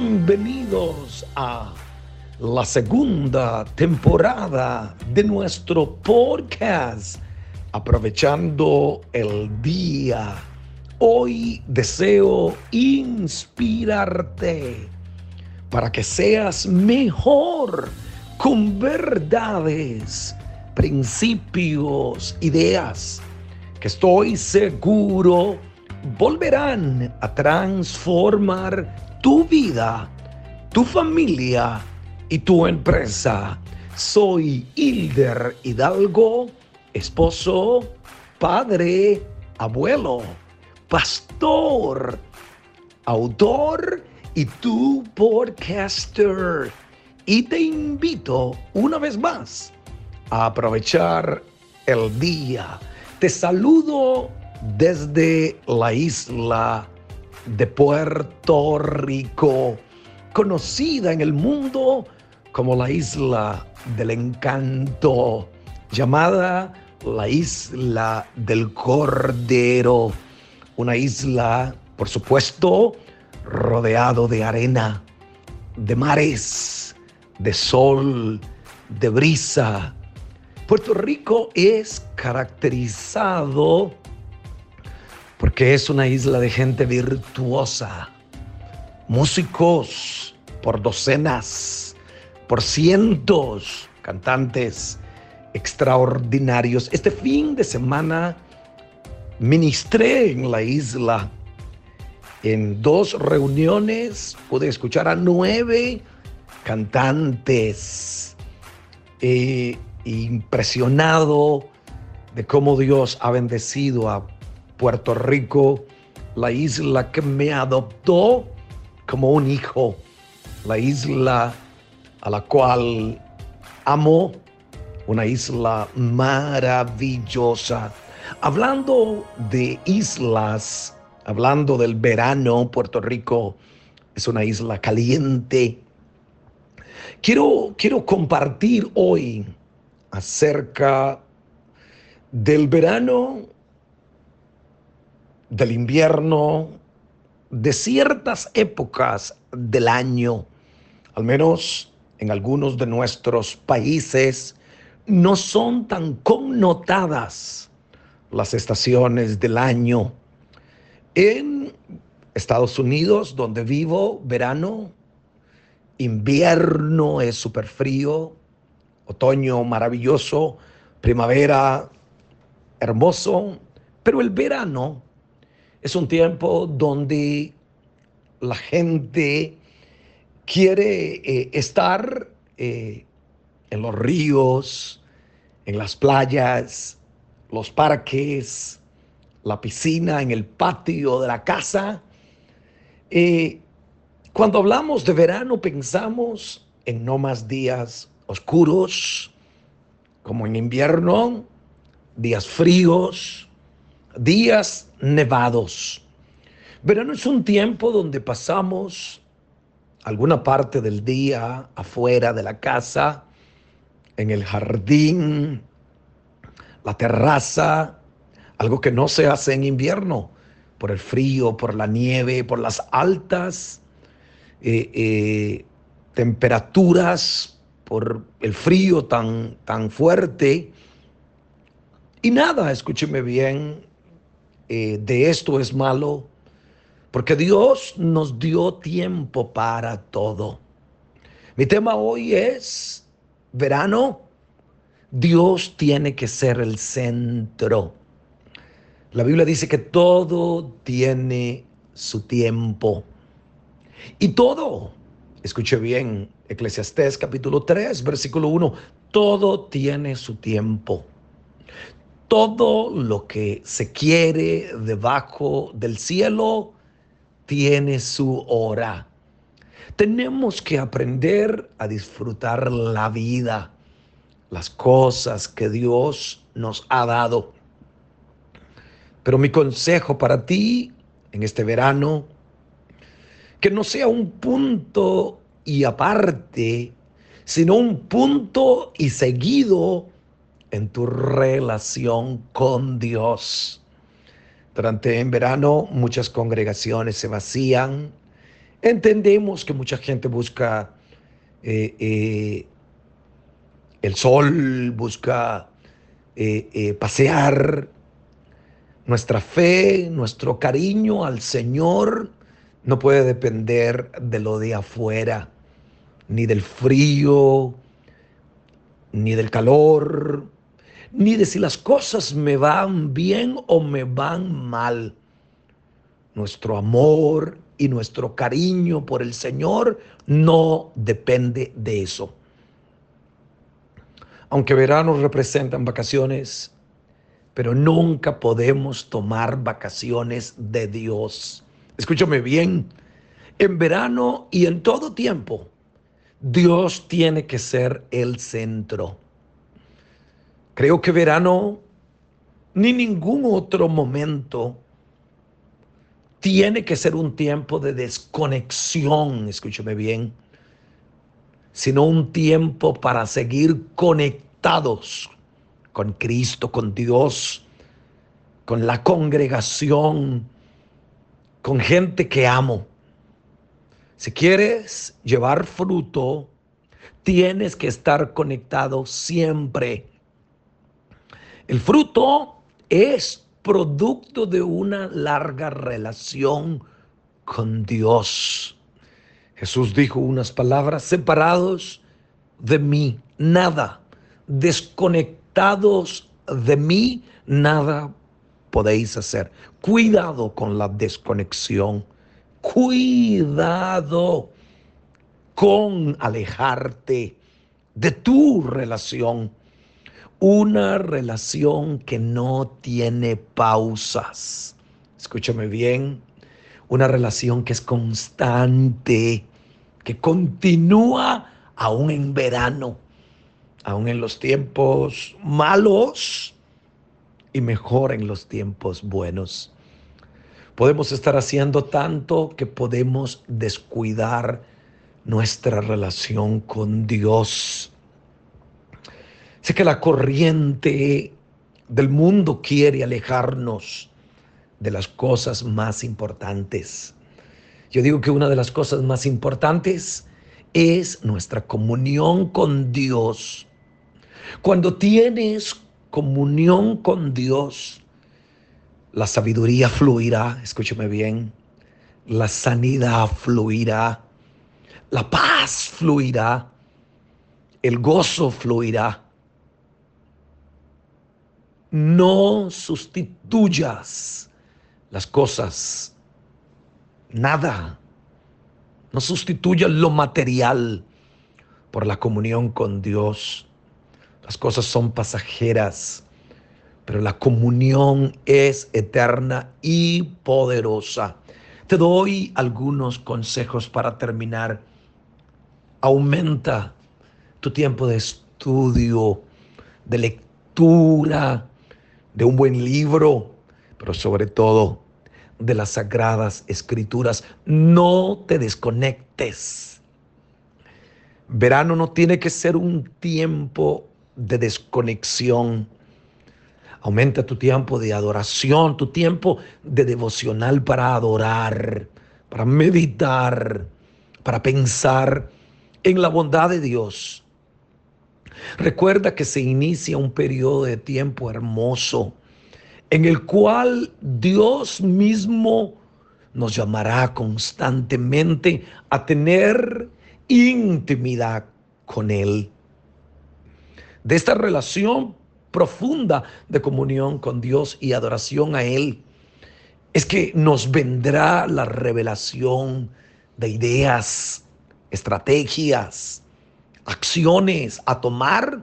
bienvenidos a la segunda temporada de nuestro podcast, aprovechando el día. Hoy deseo inspirarte para que seas mejor con verdades, principios, ideas que estoy seguro volverán a transformar tu vida, tu familia y tu empresa. Soy Hilder Hidalgo, esposo, padre, abuelo, pastor, autor y tu podcaster. Y te invito una vez más a aprovechar el día. Te saludo desde la isla de Puerto Rico, conocida en el mundo como la isla del encanto, llamada la isla del Cordero, una isla, por supuesto, rodeado de arena, de mares, de sol, de brisa. Puerto Rico es caracterizado porque es una isla de gente virtuosa, músicos por docenas, por cientos, cantantes extraordinarios. Este fin de semana ministré en la isla. En dos reuniones pude escuchar a nueve cantantes. impresionado de cómo Dios ha bendecido a Puerto Rico, la isla que me adoptó como un hijo, la isla a la cual amo, una isla maravillosa. Hablando de islas, hablando del verano, Puerto Rico es una isla caliente. Quiero, quiero compartir hoy acerca del verano del invierno, de ciertas épocas del año, al menos en algunos de nuestros países, no son tan connotadas las estaciones del año. En Estados Unidos, donde vivo, verano, invierno es súper frío, otoño maravilloso, primavera hermoso, pero el verano es un tiempo donde la gente quiere eh, estar eh, en los ríos, en las playas, los parques, la piscina, en el patio de la casa. Eh, cuando hablamos de verano pensamos en no más días oscuros, como en invierno, días fríos, días nevados. Verano es un tiempo donde pasamos alguna parte del día afuera de la casa, en el jardín, la terraza, algo que no se hace en invierno, por el frío, por la nieve, por las altas eh, eh, temperaturas, por el frío tan, tan fuerte. Y nada, escúcheme bien, eh, de esto es malo, porque Dios nos dio tiempo para todo. Mi tema hoy es verano. Dios tiene que ser el centro. La Biblia dice que todo tiene su tiempo. Y todo, escuche bien, Eclesiastés capítulo 3, versículo 1, todo tiene su tiempo todo lo que se quiere debajo del cielo tiene su hora. Tenemos que aprender a disfrutar la vida, las cosas que Dios nos ha dado. Pero mi consejo para ti en este verano, que no sea un punto y aparte, sino un punto y seguido en tu relación con Dios. Durante en verano muchas congregaciones se vacían, Entendemos que mucha gente busca eh, eh, el sol, busca eh, pasear. Nuestra fe, nuestro cariño al Señor no puede depender de lo de afuera, ni del frío, ni del calor, ni de si las cosas me van bien o me van mal. Nuestro amor y nuestro cariño por el Señor no depende de eso. Aunque verano representan vacaciones, pero nunca podemos tomar vacaciones de Dios. Escúchame bien, en verano y en todo tiempo, Dios tiene que ser el centro. Creo que verano ni ningún otro momento tiene que ser un tiempo de desconexión, escúcheme bien, sino un tiempo para seguir conectados con Cristo, con Dios, con la congregación, con gente que amo. Si quieres llevar fruto, tienes que estar conectado siempre. El fruto es producto de una larga relación con Dios. Jesús dijo unas palabras, separados de mí, nada, desconectados de mí, nada podéis hacer. Cuidado con la desconexión. Cuidado con alejarte de tu relación una relación que no tiene pausas. Escúchame bien, una relación que es constante, que continúa aún en verano, aún en los tiempos malos y mejor en los tiempos buenos. Podemos estar haciendo tanto que podemos descuidar nuestra relación con Dios. Sé que la corriente del mundo quiere alejarnos de las cosas más importantes. Yo digo que una de las cosas más importantes es nuestra comunión con Dios. Cuando tienes comunión con Dios, la sabiduría fluirá, escúchame bien, la sanidad fluirá, la paz fluirá, el gozo fluirá no sustituyas las cosas, nada. No sustituyas lo material por la comunión con Dios. Las cosas son pasajeras, pero la comunión es eterna y poderosa. Te doy algunos consejos para terminar. Aumenta tu tiempo de estudio, de lectura, de un buen libro, pero sobre todo de las sagradas escrituras. No te desconectes. Verano no tiene que ser un tiempo de desconexión. Aumenta tu tiempo de adoración, tu tiempo de devocional para adorar, para meditar, para pensar en la bondad de Dios Recuerda que se inicia un periodo de tiempo hermoso en el cual Dios mismo nos llamará constantemente a tener intimidad con Él. De esta relación profunda de comunión con Dios y adoración a Él, es que nos vendrá la revelación de ideas, estrategias, acciones a tomar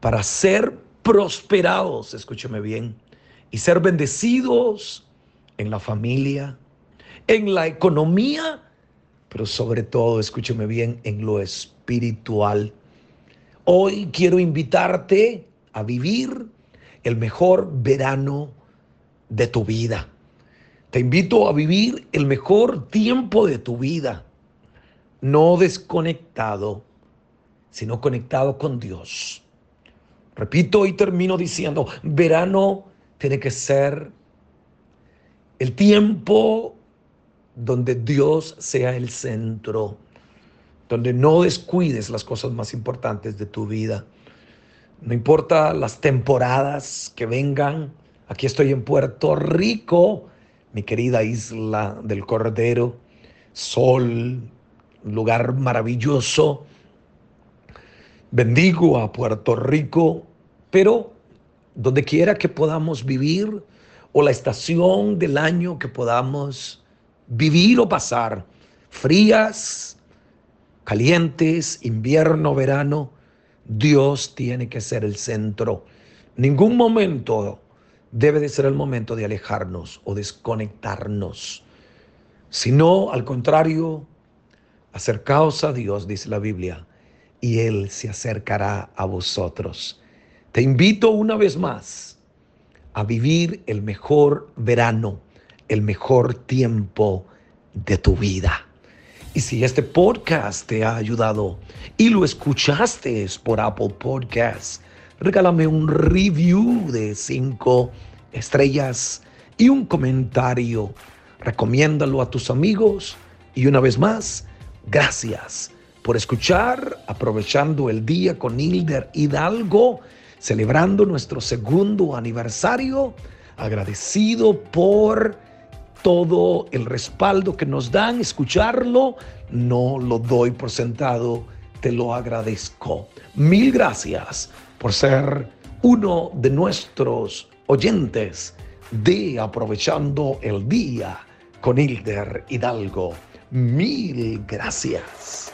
para ser prosperados, escúcheme bien, y ser bendecidos en la familia, en la economía, pero sobre todo, escúcheme bien, en lo espiritual. Hoy quiero invitarte a vivir el mejor verano de tu vida. Te invito a vivir el mejor tiempo de tu vida, no desconectado sino conectado con Dios. Repito y termino diciendo, verano tiene que ser el tiempo donde Dios sea el centro, donde no descuides las cosas más importantes de tu vida. No importa las temporadas que vengan, aquí estoy en Puerto Rico, mi querida isla del Cordero, sol, lugar maravilloso. Bendigo a Puerto Rico, pero donde quiera que podamos vivir o la estación del año que podamos vivir o pasar, frías, calientes, invierno, verano, Dios tiene que ser el centro. Ningún momento debe de ser el momento de alejarnos o desconectarnos, sino al contrario, acercaos a Dios, dice la Biblia, y Él se acercará a vosotros. Te invito una vez más a vivir el mejor verano, el mejor tiempo de tu vida. Y si este podcast te ha ayudado y lo escuchaste por Apple Podcasts, regálame un review de cinco estrellas y un comentario. Recomiéndalo a tus amigos. Y una vez más, gracias por escuchar, aprovechando el día con Hilder Hidalgo, celebrando nuestro segundo aniversario, agradecido por todo el respaldo que nos dan, escucharlo, no lo doy por sentado, te lo agradezco. Mil gracias por ser uno de nuestros oyentes de Aprovechando el Día con Hilder Hidalgo. Mil gracias.